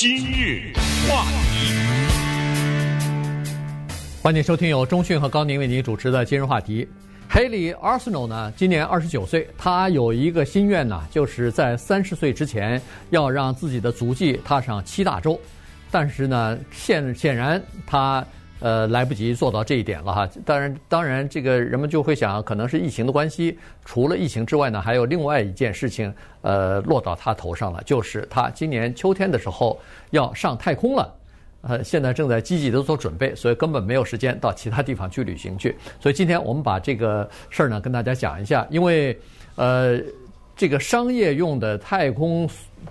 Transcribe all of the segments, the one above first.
今日话题，欢迎收听由中讯和高宁为您主持的今日话题。Haley Arsenal 呢，今年二十九岁，他有一个心愿呢，就是在三十岁之前要让自己的足迹踏上七大洲。但是呢，显显然他呃来不及做到这一点了哈。当然，当然，这个人们就会想，可能是疫情的关系。除了疫情之外呢，还有另外一件事情呃落到他头上了，就是他今年秋天的时候要上太空了。呃，现在正在积极的做准备，所以根本没有时间到其他地方去旅行去。所以今天我们把这个事儿呢跟大家讲一下，因为呃，这个商业用的太空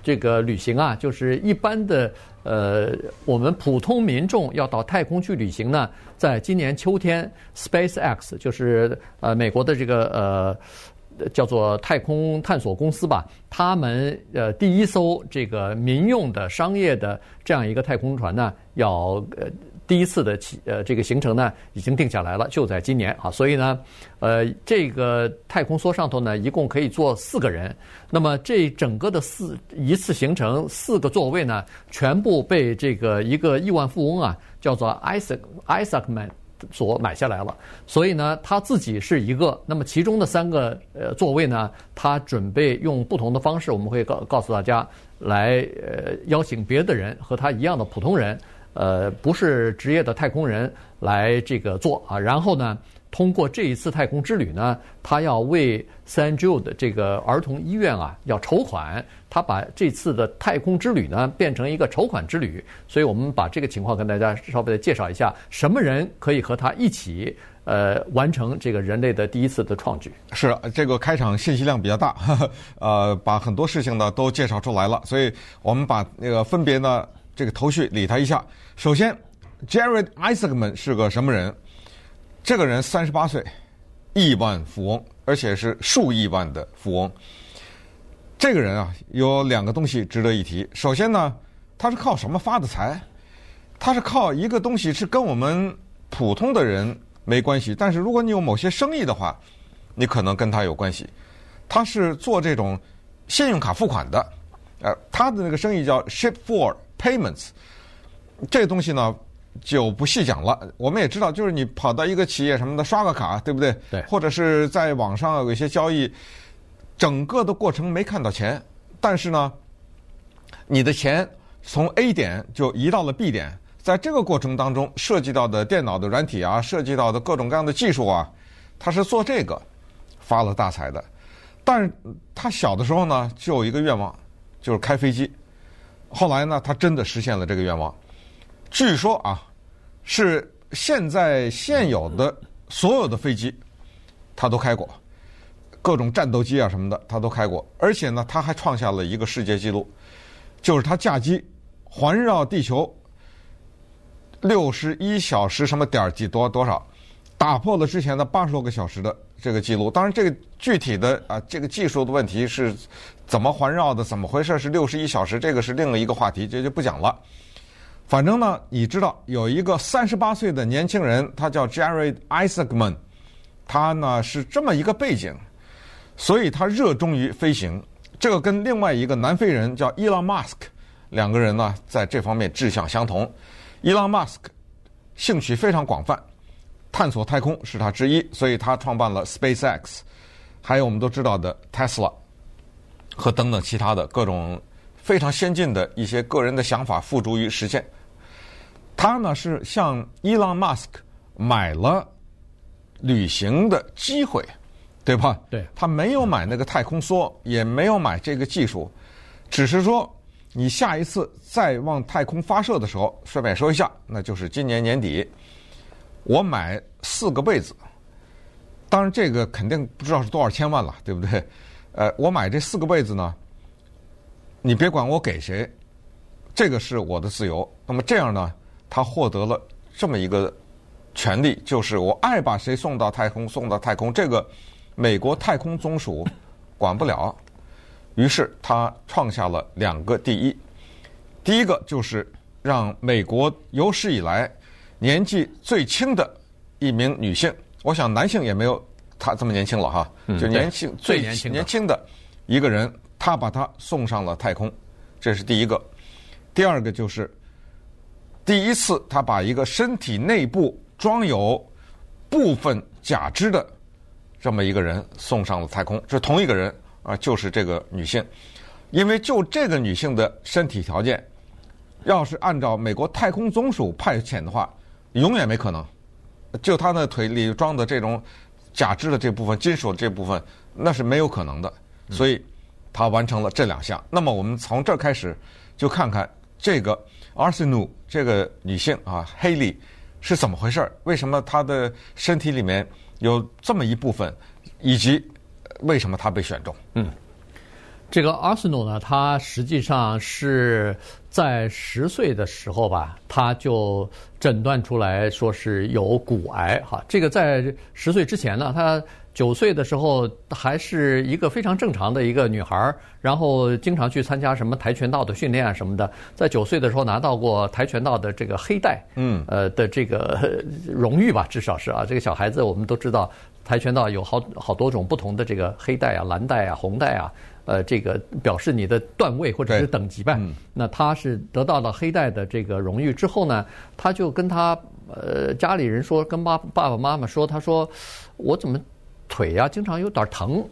这个旅行啊，就是一般的呃，我们普通民众要到太空去旅行呢，在今年秋天，SpaceX 就是呃美国的这个呃。叫做太空探索公司吧，他们呃第一艘这个民用的商业的这样一个太空船呢，要呃第一次的起呃这个行程呢已经定下来了，就在今年啊，所以呢，呃这个太空梭上头呢一共可以坐四个人，那么这整个的四一次行程四个座位呢，全部被这个一个亿万富翁啊叫做 Isaac Isaacman。所买下来了，所以呢，他自己是一个。那么其中的三个呃座位呢，他准备用不同的方式，我们会告告诉大家，来呃邀请别的人和他一样的普通人，呃不是职业的太空人来这个做啊，然后呢。通过这一次太空之旅呢，他要为 St. Jude 这个儿童医院啊要筹款，他把这次的太空之旅呢变成一个筹款之旅，所以我们把这个情况跟大家稍微的介绍一下，什么人可以和他一起呃完成这个人类的第一次的创举？是这个开场信息量比较大，呵 呵呃，把很多事情呢都介绍出来了，所以我们把那个分别呢这个头绪理他一下。首先，Jared Isaacman 是个什么人？这个人三十八岁，亿万富翁，而且是数亿万的富翁。这个人啊，有两个东西值得一提。首先呢，他是靠什么发的财？他是靠一个东西是跟我们普通的人没关系，但是如果你有某些生意的话，你可能跟他有关系。他是做这种信用卡付款的，呃，他的那个生意叫 Shift4 Payments，这个东西呢。就不细讲了。我们也知道，就是你跑到一个企业什么的刷个卡，对不对？对。或者是在网上有一些交易，整个的过程没看到钱，但是呢，你的钱从 A 点就移到了 B 点，在这个过程当中涉及到的电脑的软体啊，涉及到的各种各样的技术啊，他是做这个发了大财的。但是他小的时候呢，就有一个愿望，就是开飞机。后来呢，他真的实现了这个愿望。据说啊。是现在现有的所有的飞机，他都开过，各种战斗机啊什么的，他都开过。而且呢，他还创下了一个世界纪录，就是他驾机环绕地球六十一小时什么点几多多少，打破了之前的八十多个小时的这个记录。当然，这个具体的啊，这个技术的问题是怎么环绕的，怎么回事？是六十一小时，这个是另一个话题，这就不讲了。反正呢，你知道有一个三十八岁的年轻人，他叫 Jared Isaacman，他呢是这么一个背景，所以他热衷于飞行。这个跟另外一个南非人叫伊朗马斯克两个人呢，在这方面志向相同。伊朗马斯克兴趣非常广泛，探索太空是他之一，所以他创办了 SpaceX，还有我们都知道的 Tesla 和等等其他的各种非常先进的一些个人的想法付诸于实现。他呢是向伊朗马斯克买了旅行的机会，对吧？对。他没有买那个太空梭，也没有买这个技术，只是说你下一次再往太空发射的时候，顺便说一下，那就是今年年底，我买四个被子。当然，这个肯定不知道是多少千万了，对不对？呃，我买这四个被子呢，你别管我给谁，这个是我的自由。那么这样呢？他获得了这么一个权利，就是我爱把谁送到太空，送到太空，这个美国太空总署管不了。于是他创下了两个第一，第一个就是让美国有史以来年纪最轻的一名女性，我想男性也没有她这么年轻了哈，就年轻最年轻的一个人，他把他送上了太空，这是第一个。第二个就是第一次他把一个身体内部装有部分假肢的这么一个人送上了太空，是同一个人啊，就是这个女性。因为就这个女性的身体条件，要是按照美国太空总署派遣的话，永远没可能。就她的腿里装的这种假肢的这部分、金属的这部分，那是没有可能的。所以他完成了这两项。那么我们从这儿开始就看看这个 Arsenault 这个女性啊，黑莉是怎么回事儿？为什么她的身体里面有这么一部分，以及为什么她被选中？嗯。这个 Arsenault 呢，他实际上是在十岁的时候吧，他就诊断出来说是有骨癌哈。这个在十岁之前呢，他九岁的时候还是一个非常正常的一个女孩，然后经常去参加什么跆拳道的训练啊什么的。在九岁的时候拿到过跆拳道的这个黑带，嗯，呃的这个 荣誉吧，至少是啊。这个小孩子我们都知道，跆拳道有好好多种不同的这个黑带啊、蓝带啊、红带啊。呃，这个表示你的段位或者是等级吧。嗯、那他是得到了黑带的这个荣誉之后呢，他就跟他呃家里人说，跟妈爸爸妈妈说，他说我怎么腿呀、啊、经常有点疼。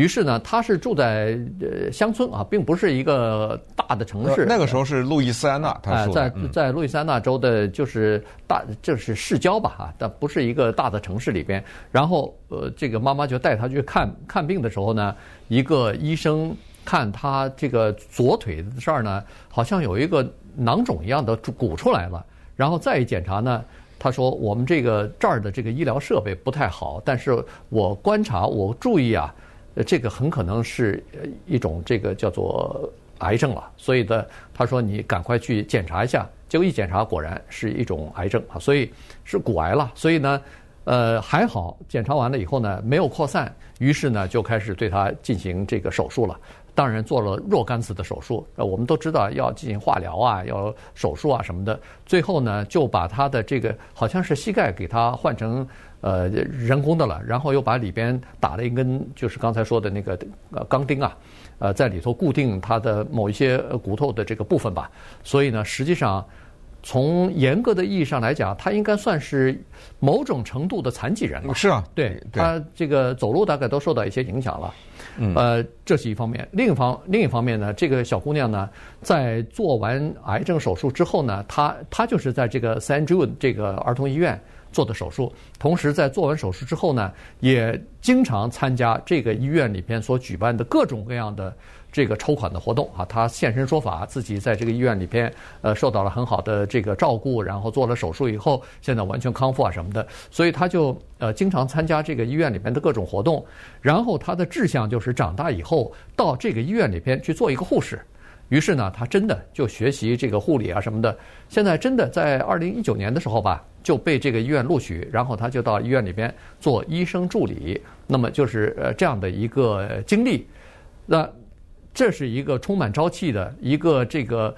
于是呢，他是住在呃乡村啊，并不是一个大的城市。那个时候是路易斯安那，他住在在路易斯安那州的，就是大就是市郊吧啊，但不是一个大的城市里边。然后呃，这个妈妈就带他去看看病的时候呢，一个医生看他这个左腿的这儿呢，好像有一个囊肿一样的鼓出来了。然后再一检查呢，他说我们这个这儿的这个医疗设备不太好，但是我观察我注意啊。这个很可能是一种这个叫做癌症了，所以呢他说你赶快去检查一下，结果一检查果然是一种癌症啊，所以是骨癌了。所以呢，呃还好，检查完了以后呢没有扩散，于是呢就开始对他进行这个手术了。当然做了若干次的手术，呃我们都知道要进行化疗啊，要手术啊什么的。最后呢就把他的这个好像是膝盖给他换成。呃，人工的了，然后又把里边打了一根，就是刚才说的那个呃钢钉啊，呃，在里头固定他的某一些骨头的这个部分吧。所以呢，实际上从严格的意义上来讲，他应该算是某种程度的残疾人了。是啊，对，他这个走路大概都受到一些影响了。呃，这是一方面。另一方另一方面呢，这个小姑娘呢，在做完癌症手术之后呢，她她就是在这个 San Jude 这个儿童医院。做的手术，同时在做完手术之后呢，也经常参加这个医院里边所举办的各种各样的这个筹款的活动啊。他现身说法，自己在这个医院里边呃受到了很好的这个照顾，然后做了手术以后，现在完全康复啊什么的。所以他就呃经常参加这个医院里边的各种活动。然后他的志向就是长大以后到这个医院里边去做一个护士。于是呢，他真的就学习这个护理啊什么的。现在真的在二零一九年的时候吧，就被这个医院录取，然后他就到医院里边做医生助理。那么就是呃这样的一个经历。那这是一个充满朝气的一个这个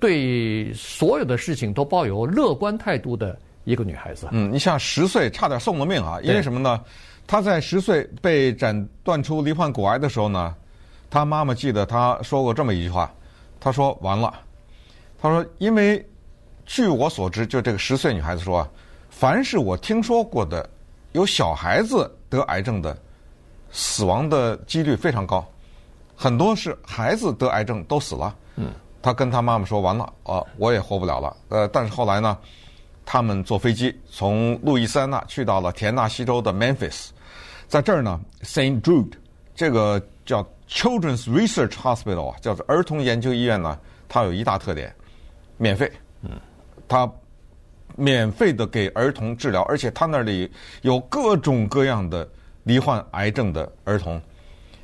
对所有的事情都抱有乐观态度的一个女孩子。嗯，你像十岁差点送了命啊，因为什么呢？她在十岁被诊断出罹患骨癌的时候呢，她妈妈记得她说过这么一句话，她说：“完了，她说，因为据我所知，就这个十岁女孩子说啊，凡是我听说过的有小孩子得癌症的，死亡的几率非常高，很多是孩子得癌症都死了。”嗯，他跟他妈妈说：“完了，啊，我也活不了了。”呃，但是后来呢，他们坐飞机从路易斯安那去到了田纳西州的 Memphis，在这儿呢，Saint Jude 这个叫。Children's Research Hospital 啊，叫做儿童研究医院呢，它有一大特点，免费。嗯，它免费的给儿童治疗，而且它那里有各种各样的罹患癌症的儿童，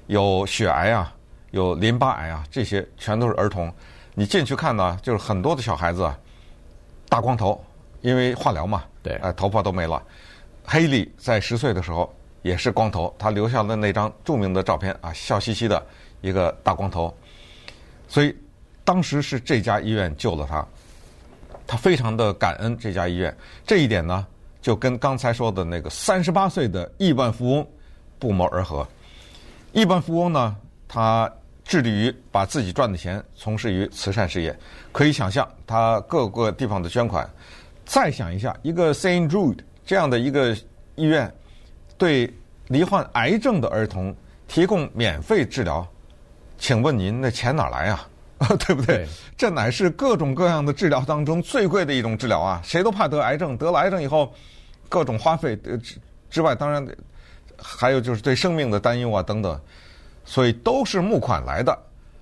有血癌啊，有淋巴癌啊，这些全都是儿童。你进去看呢，就是很多的小孩子啊，大光头，因为化疗嘛，对，呃，头发都没了。黑利在十岁的时候。也是光头，他留下了那张著名的照片啊，笑嘻嘻的一个大光头。所以当时是这家医院救了他，他非常的感恩这家医院。这一点呢，就跟刚才说的那个三十八岁的亿万富翁不谋而合。亿万富翁呢，他致力于把自己赚的钱从事于慈善事业。可以想象，他各个地方的捐款。再想一下，一个 Saint Jude 这样的一个医院，对罹患癌症的儿童提供免费治疗，请问您那钱哪来啊？对不对？对，这乃是各种各样的治疗当中最贵的一种治疗啊！谁都怕得癌症，得了癌症以后，各种花费之之外，当然还有就是对生命的担忧啊等等，所以都是募款来的。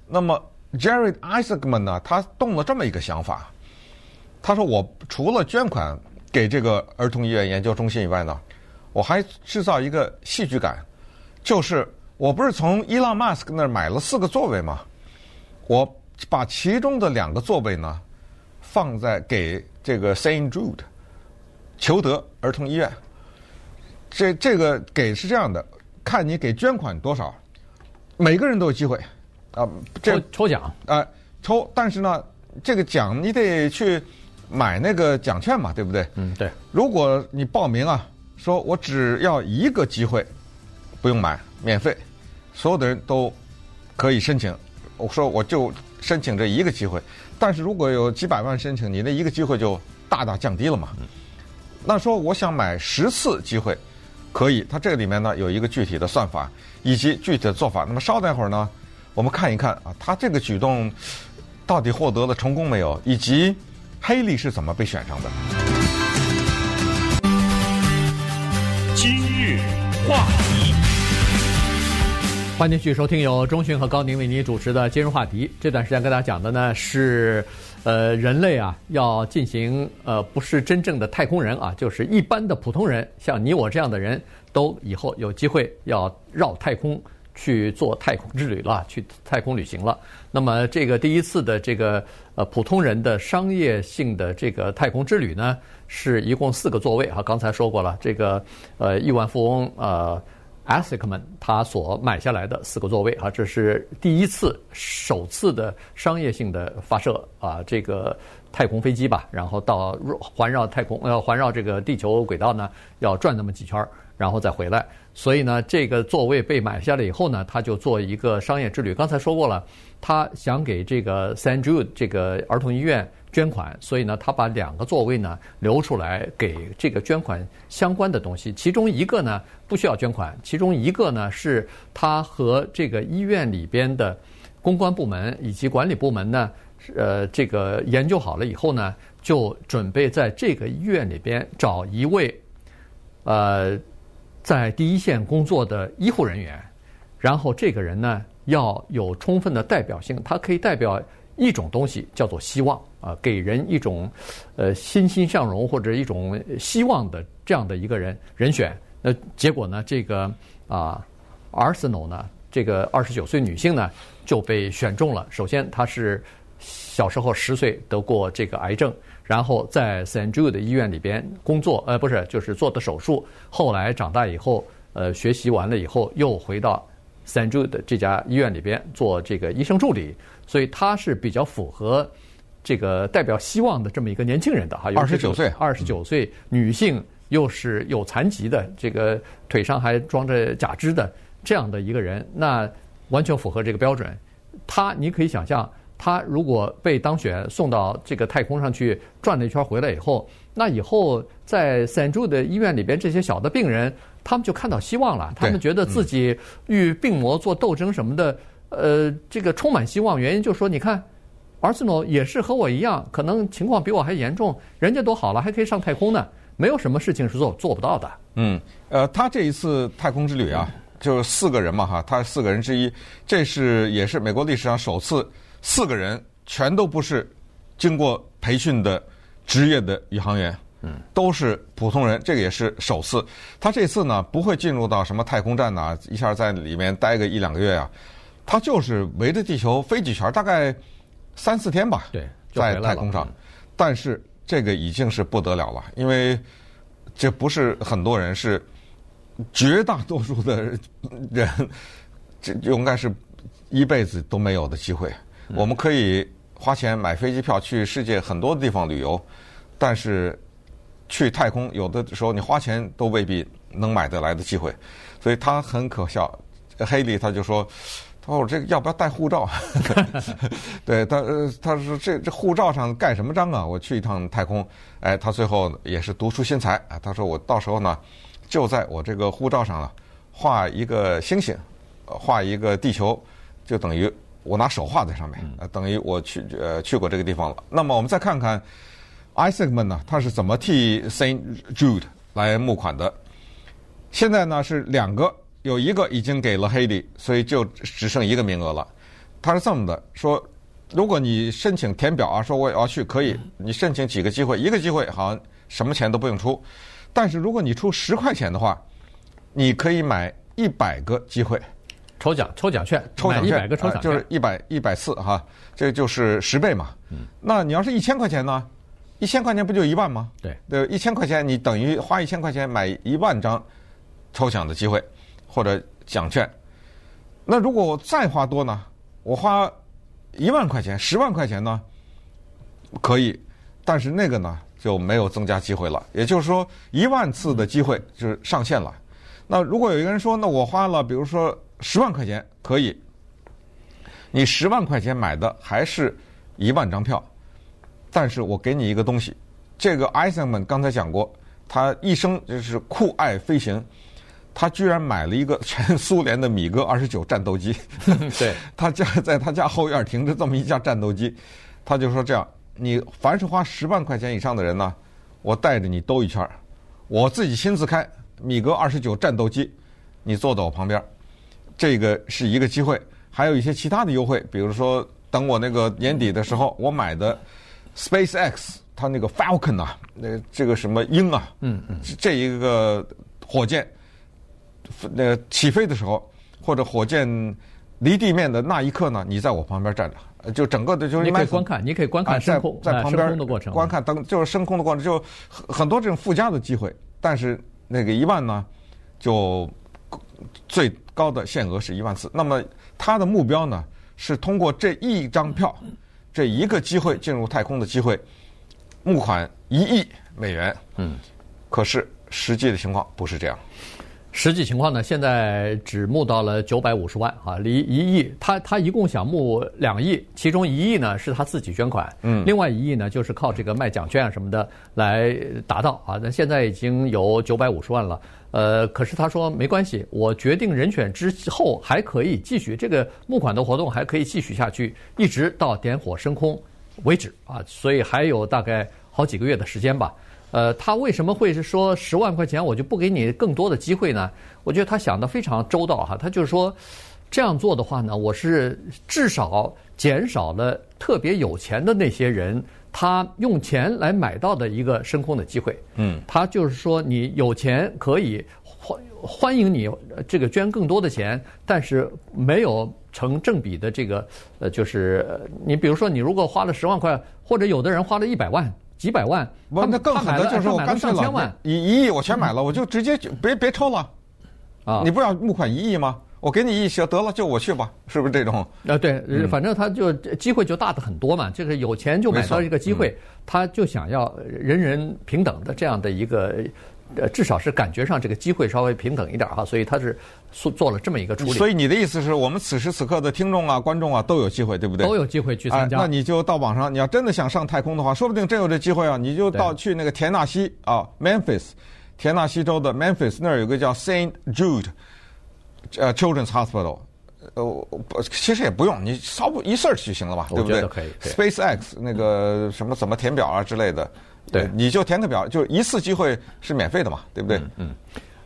那么 Jared Isaacman 呢，他动了这么一个想法，他说：“我除了捐款给这个儿童医院研究中心以外呢，我还制造一个戏剧感，就是我不是从伊朗马斯克那儿买了四个座位吗？我。”把其中的两个座位呢，放在给这个 Saint Jude 求德儿童医院。这这个给是这样的，看你给捐款多少，每个人都有机会啊。这抽抽奖啊，抽。但是呢，这个奖你得去买那个奖券嘛，对不对？嗯，对。如果你报名啊，说我只要一个机会，不用买，免费，所有的人都可以申请。我说我就。申请这一个机会，但是如果有几百万申请，你那一个机会就大大降低了嘛。那说我想买十次机会，可以。它这个里面呢有一个具体的算法以及具体的做法。那么稍等一会儿呢，我们看一看啊，他这个举动到底获得了成功没有，以及黑利是怎么被选上的。今日话题。欢迎继续收听由中讯和高宁为您主持的今日话题。这段时间跟大家讲的呢是，呃，人类啊要进行呃不是真正的太空人啊，就是一般的普通人，像你我这样的人都以后有机会要绕太空去做太空之旅了，去太空旅行了。那么这个第一次的这个呃普通人的商业性的这个太空之旅呢，是一共四个座位啊。刚才说过了，这个呃亿万富翁呃。A s i c m a n 他所买下来的四个座位啊，这是第一次、首次的商业性的发射啊，这个太空飞机吧，然后到环绕太空，要环绕这个地球轨道呢，要转那么几圈儿，然后再回来。所以呢，这个座位被买下来以后呢，他就做一个商业之旅。刚才说过了，他想给这个 Saint Jude 这个儿童医院。捐款，所以呢，他把两个座位呢留出来给这个捐款相关的东西。其中一个呢不需要捐款，其中一个呢是他和这个医院里边的公关部门以及管理部门呢，呃，这个研究好了以后呢，就准备在这个医院里边找一位呃在第一线工作的医护人员，然后这个人呢要有充分的代表性，他可以代表。一种东西叫做希望啊，给人一种呃欣欣向荣或者一种希望的这样的一个人人选。那结果呢，这个啊，Arsenal 呢，这个二十九岁女性呢就被选中了。首先，她是小时候十岁得过这个癌症，然后在 San Jude 的医院里边工作，呃，不是，就是做的手术。后来长大以后，呃，学习完了以后，又回到 Saint Jude 这家医院里边做这个医生助理。所以他是比较符合这个代表希望的这么一个年轻人的哈，二十九岁，二十九岁女性又是有残疾的，这个腿上还装着假肢的这样的一个人，那完全符合这个标准。他你可以想象，他如果被当选送到这个太空上去转了一圈回来以后，那以后在 Saint Jude 的医院里边这些小的病人，他们就看到希望了，他们觉得自己与病魔做斗争什么的。呃，这个充满希望，原因就是说，你看，Arsenault 也是和我一样，可能情况比我还严重，人家都好了，还可以上太空呢，没有什么事情是做做不到的。嗯，呃，他这一次太空之旅啊，就是四个人嘛哈，他是四个人之一，这是也是美国历史上首次四个人全都不是经过培训的职业的宇航员，嗯，都是普通人，这个也是首次。他这次呢不会进入到什么太空站呐、啊，一下在里面待个一两个月啊。他就是围着地球飞几圈，大概三四天吧，对，在太空上。但是这个已经是不得了了，因为这不是很多人，是绝大多数的人，这应该是一辈子都没有的机会。我们可以花钱买飞机票去世界很多地方旅游，但是去太空有的时候你花钱都未必能买得来的机会。所以他很可笑，黑利他就说。他说：“我这个要不要带护照？” 对他，呃，他说：“这这护照上盖什么章啊？我去一趟太空。”哎，他最后也是独出心裁啊。他说：“我到时候呢，就在我这个护照上啊，画一个星星，画一个地球，就等于我拿手画在上面，呃，等于我去呃去过这个地方了。”那么我们再看看 Isaacman 呢，他是怎么替 Saint Jude 来募款的？现在呢是两个。有一个已经给了 Haley，所以就只剩一个名额了。他是这么的说：如果你申请填表啊，说我要去，可以，你申请几个机会，一个机会好像什么钱都不用出。但是如果你出十块钱的话，你可以买一百个机会，抽奖抽奖券，抽奖券一百个抽奖券，就是一百一百次哈，这就是十倍嘛。那你要是一千块钱呢？一千块钱不就一万吗？对，对，一千块钱你等于花一千块钱买一万张抽奖的机会。或者奖券，那如果我再花多呢？我花一万块钱、十万块钱呢？可以，但是那个呢就没有增加机会了。也就是说，一万次的机会就是上限了。那如果有一个人说，那我花了，比如说十万块钱，可以，你十万块钱买的还是一万张票，但是我给你一个东西，这个艾森曼刚才讲过，他一生就是酷爱飞行。他居然买了一个 全苏联的米格二十九战斗机，对，他家在他家后院停着这么一架战斗机，他就说这样，你凡是花十万块钱以上的人呢，我带着你兜一圈，我自己亲自开米格二十九战斗机，你坐在我旁边，这个是一个机会，还有一些其他的优惠，比如说等我那个年底的时候，我买的 SpaceX 它那个 Falcon 啊，那这个什么鹰啊，嗯嗯，这一个火箭。那个起飞的时候，或者火箭离地面的那一刻呢，你在我旁边站着，就整个的就是你可以观看，你可以观看升空，在在旁边的过程，观看登就是升空的过程，就很很多这种附加的机会。但是那个一万呢，就最高的限额是一万次。那么它的目标呢，是通过这一张票，这一个机会进入太空的机会，募款一亿美元。嗯，可是实际的情况不是这样。实际情况呢，现在只募到了九百五十万啊，离一亿，他他一共想募两亿，其中一亿呢是他自己捐款，嗯，另外一亿呢就是靠这个卖奖券啊什么的来达到啊。那现在已经有九百五十万了，呃，可是他说没关系，我决定人选之后还可以继续这个募款的活动，还可以继续下去，一直到点火升空为止啊，所以还有大概好几个月的时间吧。呃，他为什么会是说十万块钱我就不给你更多的机会呢？我觉得他想的非常周到哈，他就是说这样做的话呢，我是至少减少了特别有钱的那些人他用钱来买到的一个升空的机会。嗯，他就是说你有钱可以欢欢迎你这个捐更多的钱，但是没有成正比的这个呃，就是你比如说你如果花了十万块，或者有的人花了一百万。几百万，不，那更狠的就是我干脆了，一一亿我全买了，我就直接就别别抽了，啊，你不要募款一亿吗？我给你一些，得了，就我去吧，是不是这种？啊，对，反正他就机会就大的很多嘛，这个有钱就买到一个机会，他就想要人人平等的这样的一个。呃，至少是感觉上这个机会稍微平等一点哈，所以他是做做了这么一个处理。所以你的意思是我们此时此刻的听众啊、观众啊都有机会，对不对？都有机会去参加。那你就到网上，你要真的想上太空的话，说不定真有这机会啊！你就到去那个田纳西啊，Memphis，田纳西州的 Memphis 那儿有个叫 Saint Jude，呃，Children's Hospital，呃，其实也不用，你稍不一 search 就行了吧，对不对？可以。SpaceX 那个什么怎么填表啊之类的。对，你就填个表，就一次机会是免费的嘛，对不对？嗯，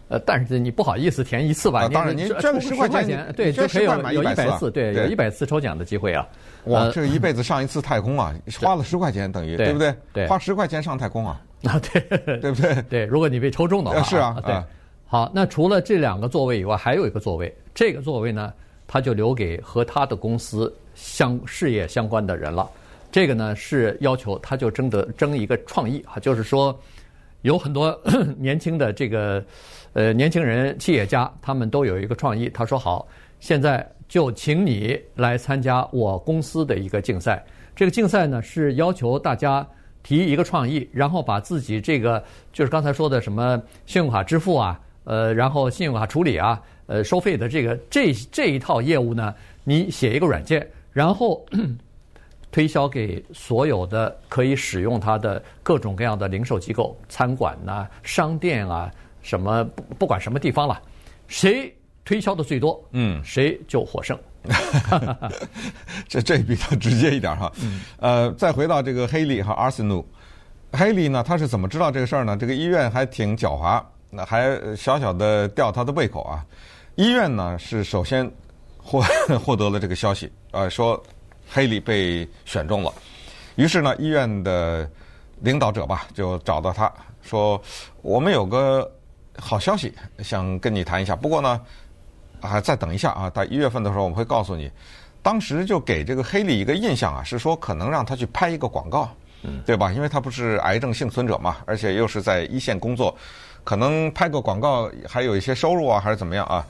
呃，但是你不好意思填一次吧？当然，您捐个十块钱，对，就可以有一百次，对，有一百次抽奖的机会啊！哇，这一辈子上一次太空啊，花了十块钱，等于对不对？对，花十块钱上太空啊！啊，对，对不对？对，如果你被抽中的话，是啊，对。好，那除了这两个座位以外，还有一个座位，这个座位呢，他就留给和他的公司相事业相关的人了。这个呢是要求，他就争得争一个创意啊，就是说，有很多 年轻的这个呃年轻人企业家，他们都有一个创意。他说好，现在就请你来参加我公司的一个竞赛。这个竞赛呢是要求大家提一个创意，然后把自己这个就是刚才说的什么信用卡支付啊，呃，然后信用卡处理啊，呃，收费的这个这这一套业务呢。你写一个软件，然后 推销给所有的可以使用它的各种各样的零售机构、餐馆呐、啊、商店啊，什么不不管什么地方了，谁推销的最多，嗯，谁就获胜。这这比较直接一点哈。呃，再回到这个黑利和阿斯努，黑利呢，他是怎么知道这个事儿呢？这个医院还挺狡猾，那还小小的吊他的胃口啊。医院呢是首先获 获得了这个消息，呃，说黑利被选中了。于是呢，医院的领导者吧就找到他说：“我们有个好消息想跟你谈一下，不过呢，啊，再等一下啊，到一月份的时候我们会告诉你。”当时就给这个黑利一个印象啊，是说可能让他去拍一个广告，对吧？因为他不是癌症幸存者嘛，而且又是在一线工作。可能拍个广告还有一些收入啊，还是怎么样啊？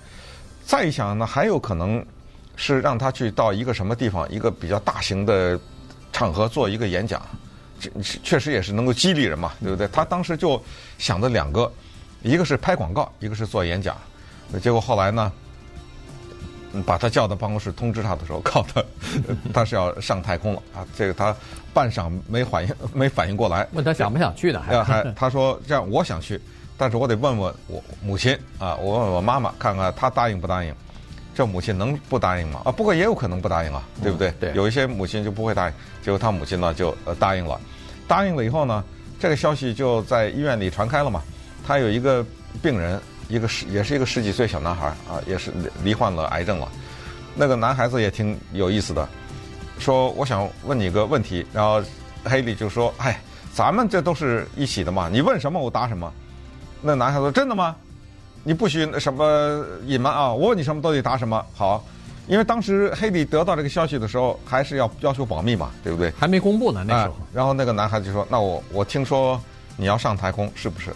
再一想呢，还有可能是让他去到一个什么地方，一个比较大型的场合做一个演讲，这确实也是能够激励人嘛，对不对？他当时就想的两个，一个是拍广告，一个是做演讲。结果后来呢，把他叫到办公室通知他的时候，告诉他他是要上太空了啊！这个他半晌没反应，没反应过来。问他想不想去呢？还还他说这样，我想去。但是我得问问我母亲啊，我问问我妈妈，看看她答应不答应。这母亲能不答应吗？啊，不过也有可能不答应啊，对不对？嗯、对。有一些母亲就不会答应，结果他母亲呢就呃答应了。答应了以后呢，这个消息就在医院里传开了嘛。他有一个病人，一个十也是一个十几岁小男孩啊，也是罹患了癌症了。那个男孩子也挺有意思的，说我想问你个问题。然后黑利就说：“哎，咱们这都是一起的嘛，你问什么我答什么。”那男孩子说：“真的吗？你不许什么隐瞒啊！我问你什么都得答什么。好，因为当时黑利得到这个消息的时候，还是要要求保密嘛，对不对？还没公布呢，那时候。然后那个男孩子就说：‘那我我听说你要上太空，是不是？’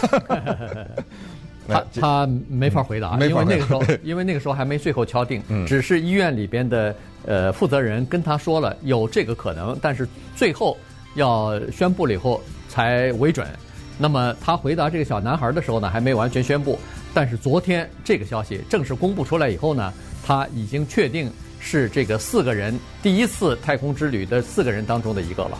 他他没法回答，因为那个时候，因为那个时候还没最后敲定，只是医院里边的呃负责人跟他说了有这个可能，但是最后要宣布了以后才为准。”那么他回答这个小男孩的时候呢，还没完全宣布。但是昨天这个消息正式公布出来以后呢，他已经确定是这个四个人第一次太空之旅的四个人当中的一个了。